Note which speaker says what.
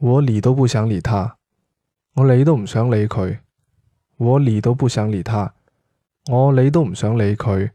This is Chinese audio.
Speaker 1: 我理都不想理他我理都唔想理佢我理都不想理他我理都唔想理佢。